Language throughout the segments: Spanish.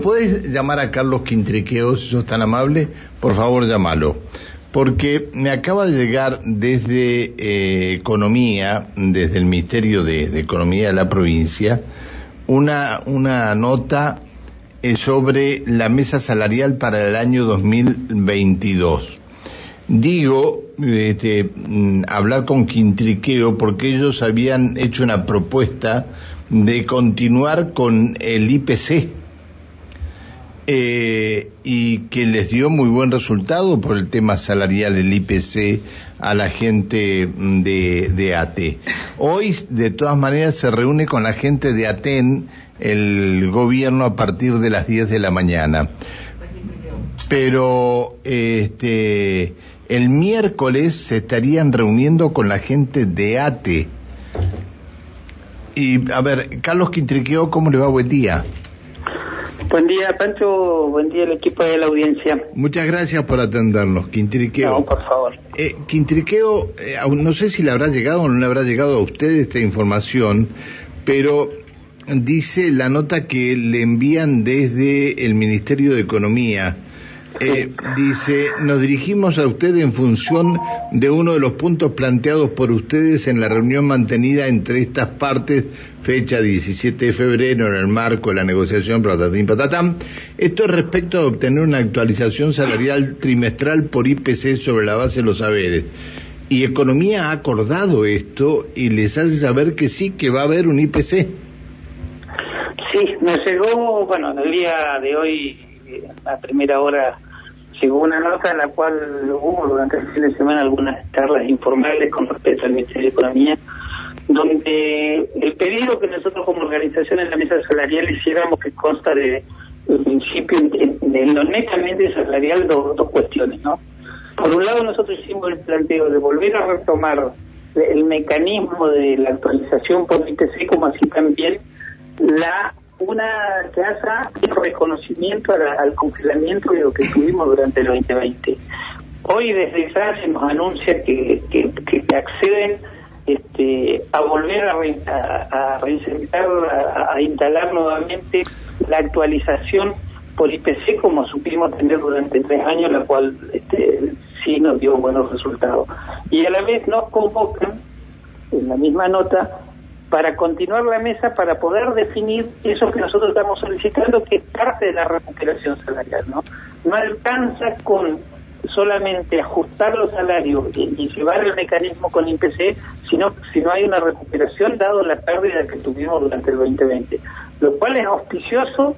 ¿Puedes llamar a Carlos Quintriqueo, si sos tan amable? Por favor, llámalo. Porque me acaba de llegar desde eh, Economía, desde el Ministerio de, Economía de la provincia, una, nota eh, sobre la mesa salarial para el año 2022. Digo, este, mm, hablar con Quintriqueo porque ellos habían hecho una propuesta de continuar con el IPC eh, y que les dio muy buen resultado por el tema salarial, el IPC, a la gente mm, de, de AT. Hoy, de todas maneras, se reúne con la gente de ATEN el gobierno a partir de las 10 de la mañana. Pero este, el miércoles se estarían reuniendo con la gente de ATE. Y, a ver, Carlos Quintriqueo, ¿cómo le va? Buen día. Buen día, Pancho. Buen día, el equipo de la audiencia. Muchas gracias por atendernos, Quintriqueo. No, por favor. Eh, Quintriqueo, eh, no sé si le habrá llegado o no le habrá llegado a usted esta información, pero dice la nota que le envían desde el Ministerio de Economía eh, dice, nos dirigimos a usted en función de uno de los puntos planteados por ustedes en la reunión mantenida entre estas partes, fecha 17 de febrero, en el marco de la negociación patatín patatán. Esto es respecto a obtener una actualización salarial trimestral por IPC sobre la base de los saberes. Y Economía ha acordado esto y les hace saber que sí, que va a haber un IPC. Sí, me llegó, bueno, en el día de hoy a primera hora llegó una nota en la cual hubo durante el fin de semana algunas charlas informales con respecto al Ministerio de Economía, donde el pedido que nosotros como organización en la mesa salarial hiciéramos que consta de, el principio de, lo netamente salarial dos, dos cuestiones, ¿no? Por un lado nosotros hicimos el planteo de volver a retomar el mecanismo de la actualización por IPC como así también la una que al congelamiento de lo que tuvimos durante el 2020. Hoy desde se nos anuncia que, que, acceden este, a volver a, a, a a, instalar nuevamente la actualización por IPC como supimos tener durante tres años, la cual este, sí nos dio buenos resultados. Y a la vez nos convocan, en la misma nota, para continuar la mesa para poder definir eso que nosotros estamos solicitando, que es parte de la recuperación salarial. No, no alcanza con solamente ajustar los salarios y, llevar el mecanismo con IPC, sino si no hay una recuperación dado la pérdida que tuvimos durante el 2020. Lo cual es auspicioso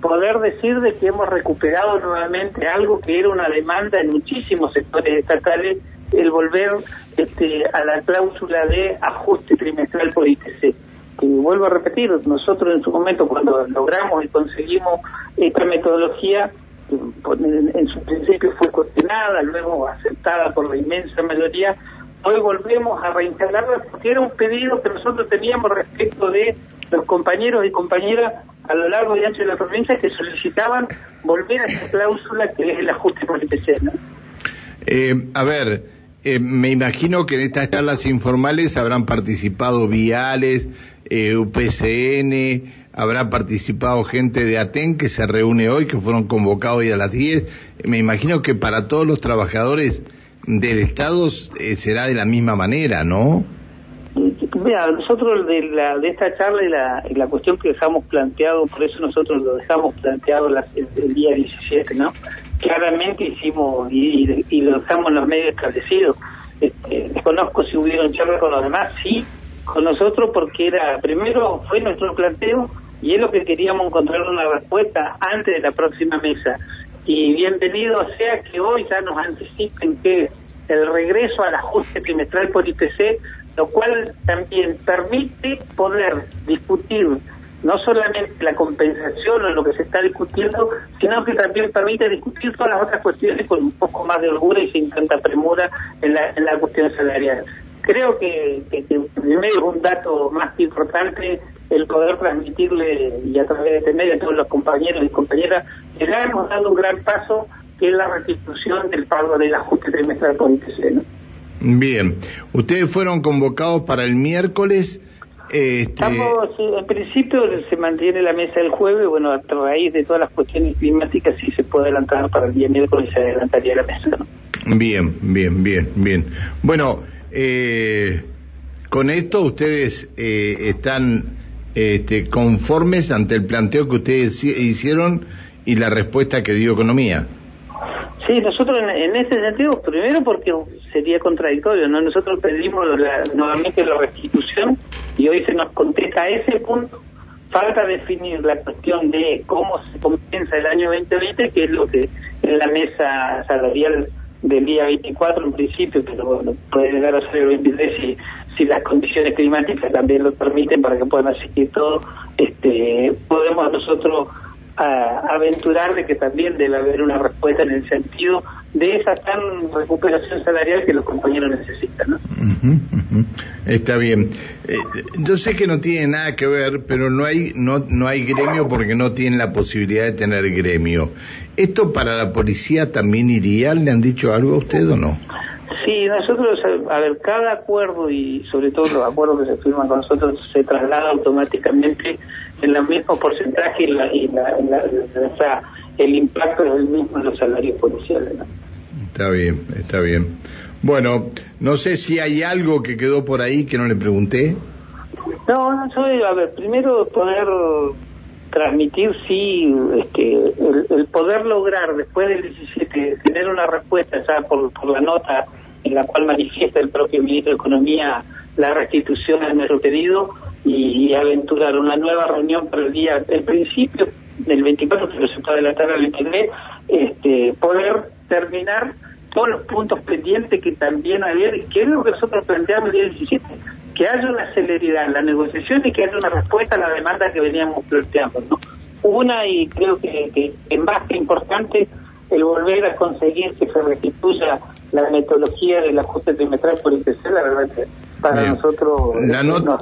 poder decir de que hemos recuperado nuevamente algo que era una demanda en muchísimos sectores estatales el volver este, a la cláusula de ajuste trimestral por IPC. Y vuelvo a repetir, nosotros en su momento cuando logramos y conseguimos esta metodología, en, su principio fue cuestionada, luego aceptada por la inmensa mayoría, hoy volvemos a reinstalarla porque era un pedido que nosotros teníamos respecto de los compañeros y compañeras a lo largo y ancho de la provincia que solicitaban volver a esa cláusula que es el ajuste por IPC. ¿no? Eh, a ver, eh, me imagino que en estas charlas informales habrán participado Viales, eh, UPCN, habrá participado gente de ATEN que se reúne hoy, que fueron convocados hoy a las 10. Me imagino que para todos los trabajadores del Estado eh, será de la misma manera, ¿no? Mira, nosotros de, la, de esta charla y la, la cuestión que dejamos planteado, por eso nosotros lo dejamos planteado el, día 17, ¿no? Claramente hicimos y, y, lo dejamos en los medios establecidos. Este, conozco si hubieron charlas con los demás, sí, con nosotros porque era, primero fue nuestro planteo y es lo que queríamos encontrar una respuesta antes de la próxima mesa. Y bienvenido sea que hoy ya nos anticipen que el regreso al ajuste trimestral por IPC lo cual también permite poder discutir no solamente la compensación o lo que se está discutiendo, sino que también permite discutir todas las otras cuestiones con un poco más de holgura y sin tanta premura en la, en la cuestión salarial. Creo que, que, primero es un dato más importante el poder transmitirle y a través de este medio a todos los compañeros y compañeras que ya hemos dado un gran paso que es la restitución del pago del ajuste trimestral por IPC. Bien, ustedes fueron convocados para el miércoles Este... Estamos, en principio se mantiene la mesa el jueves, bueno, a raíz de todas las cuestiones climáticas, si se puede adelantar para el día miércoles, se adelantaría la mesa. Bien, bien, bien, bien. Bueno, eh, con esto ustedes eh, están este, conformes ante el planteo que ustedes hicieron y la respuesta que dio Economía. Sí, nosotros en, ese sentido, primero porque sería contradictorio, ¿no? Nosotros pedimos nuevamente la restitución y hoy se nos contesta ese punto. Falta definir la cuestión de cómo se compensa el año 2020, que es lo que en la mesa salarial del día 24 en principio, pero bueno, puede llegar a ser el 23 si, las condiciones climáticas también lo permiten para que puedan asistir todo, este, podemos nosotros a aventurar de que también debe haber una respuesta en el sentido de esa tan recuperación salarial que los compañeros necesitan. ¿no? Está bien. Eh, yo sé que no tiene nada que ver, pero no hay no no hay gremio porque no tienen la posibilidad de tener gremio. ¿Esto para la policía también iría? ¿Le han dicho algo a usted o no? Sí, nosotros, a ver, cada acuerdo y sobre todo los acuerdos que se firman con nosotros se traslada automáticamente en el mismo porcentaje y, la, y la, el impacto es el mismo en los salarios policiales. Está bien, está bien. Bueno, no sé si hay algo que quedó por ahí que no le pregunté. No, no soy, a ver, primero poder transmitir, sí, este, el, poder lograr después del 17 tener una respuesta ya por, por la nota en la cual manifiesta el propio ministro de Economía la restitución de nuestro pedido y, aventurar una nueva reunión para el día, el principio del 24, pero se puede adelantar al 23, este, poder terminar todos los puntos pendientes que también había, que es lo que nosotros planteamos el día 17, que haya una celeridad en la negociación y que haya una respuesta a la demanda que veníamos planteando. ¿no? Una, y creo que, que más que importante, el volver a conseguir que se restituya la metodología del ajuste trimestral por IPC, la verdad que para nosotros la nota,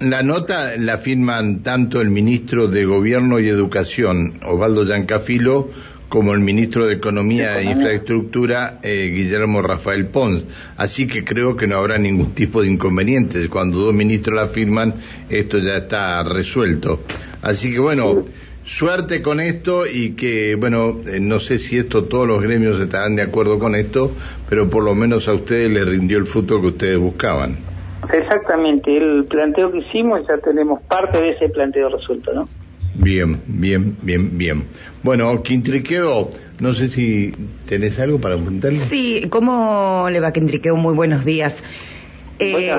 La nota la firman tanto el ministro de Gobierno y Educación, Osvaldo Yancafilo, como el ministro de Economía e Infraestructura, eh, Guillermo Rafael Pons. Así que creo que no habrá ningún tipo de inconvenientes. Cuando dos ministros la firman, esto ya está resuelto. Así que bueno, suerte con esto y que, bueno, eh, no sé si esto todos los gremios estarán de acuerdo con esto, pero por lo menos a ustedes les rindió el fruto que ustedes buscaban. Exactamente, el planteo que hicimos ya tenemos parte de ese planteo resuelto, ¿no? Bien, bien, bien, bien. Bueno, Quintriqueo, no sé si tenés algo para apuntarle. Sí, ¿cómo le va Quintriqueo? Muy buenos días. Eh,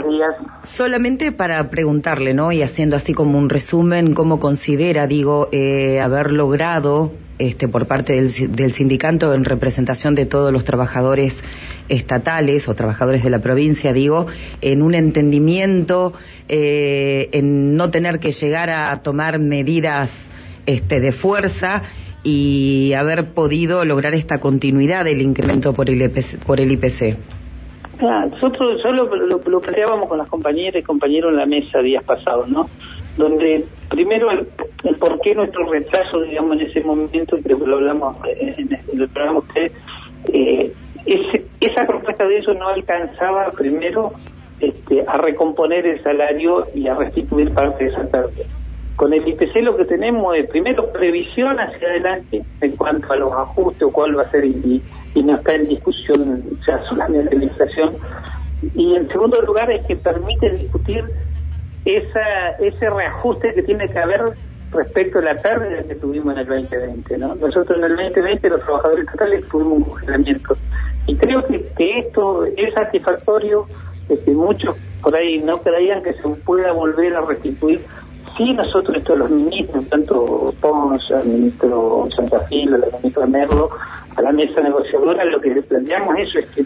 solamente para preguntarle, ¿no? Y haciendo así como un resumen, ¿cómo considera, digo, eh, haber logrado este, por parte del, sindicato en representación de todos los trabajadores estatales o trabajadores de la provincia, digo, en un entendimiento, eh, en no tener que llegar a tomar medidas este, de fuerza y haber podido lograr esta continuidad del incremento por el Por el IPC nosotros solo lo, lo, planteábamos con las compañeras y compañeros en la mesa días pasados, ¿no? Donde primero el, por qué nuestro retraso, digamos, en ese momento, creo que lo hablamos en, el programa usted, eh, esa propuesta de eso no alcanzaba primero este, a recomponer el salario y a restituir parte de esa pérdida. Con el IPC lo que tenemos es primero previsión hacia adelante en cuanto a los ajustes o cuál va a ser y, y no está en discusión ya solamente la inflación. Y en segundo lugar es que permite discutir esa, ese reajuste que tiene que haber respecto a la pérdida que tuvimos en el 2020. ¿no? Nosotros en el 2020 los trabajadores estatales tuvimos un congelamiento. Y creo que, esto es satisfactorio, de que muchos por ahí no creían que se pueda volver a restituir. Sí, nosotros, esto, los ministros, tanto Pons, al ministro Santafil, al ministro Merlo, a la mesa negociadora, lo que le planteamos eso es que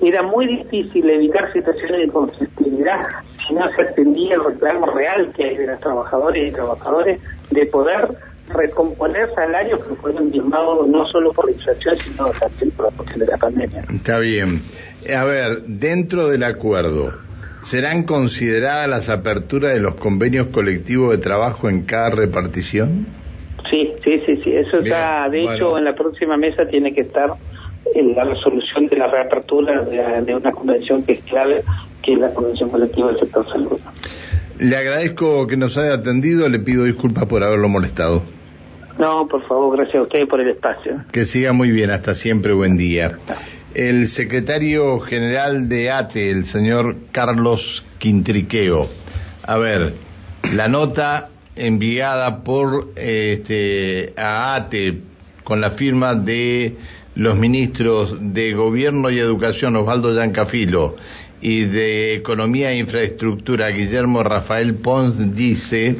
era muy difícil evitar situaciones de conflictividad si no se atendía el reclamo real que hay de los trabajadores y trabajadores de poder recomponer salarios que fueron diezmados no solo por la inflación, sino también por la cuestión de la pandemia. Está bien. A ver, dentro del acuerdo, ¿Serán consideradas las aperturas de los convenios colectivos de trabajo en cada repartición? Sí, sí, sí, sí. Eso está, de hecho, en la próxima mesa tiene que estar en la resolución de la reapertura de, una convención que es clave, que es la convención colectiva del sector salud. Le agradezco que nos haya atendido, le pido disculpas por haberlo molestado. No, por favor, gracias a ustedes por el espacio. Que siga muy bien, hasta siempre, buen día. El secretario general de ATE, el señor Carlos Quintriqueo. A ver, la nota enviada por este, a ATE con la firma de los ministros de Gobierno y Educación, Osvaldo Yancafilo, y de Economía e Infraestructura, Guillermo Rafael Pons, dice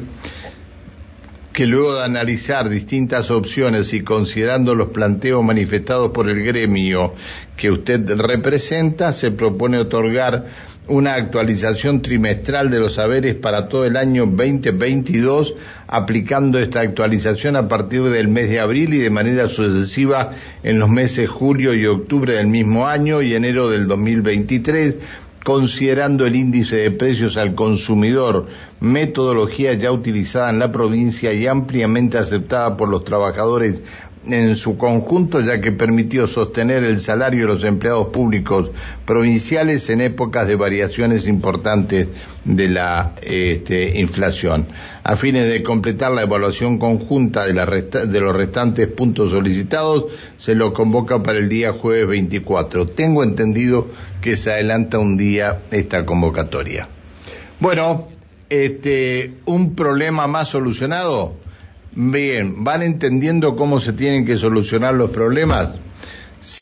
que luego de analizar distintas opciones y considerando los planteos manifestados por el gremio que usted representa, se propone otorgar una actualización trimestral de los saberes para todo el año 2022, aplicando esta actualización a partir del mes de abril y de manera sucesiva en los meses julio y octubre del mismo año y enero del 2023, considerando el índice de precios al consumidor, metodología ya utilizada en la provincia y ampliamente aceptada por los trabajadores en su conjunto, ya que permitió sostener el salario de los empleados públicos provinciales en épocas de variaciones importantes de la este, inflación. A fines de completar la evaluación conjunta de, de, los restantes puntos solicitados, se lo convoca para el día jueves 24. Tengo entendido que se adelanta un día esta convocatoria. Bueno, este, un problema más solucionado. Bien, ¿van entendiendo cómo se tienen que solucionar los problemas?